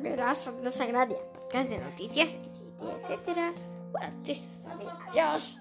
verás no Sagradia, podcast de noticias, etcétera. Bueno, adiós.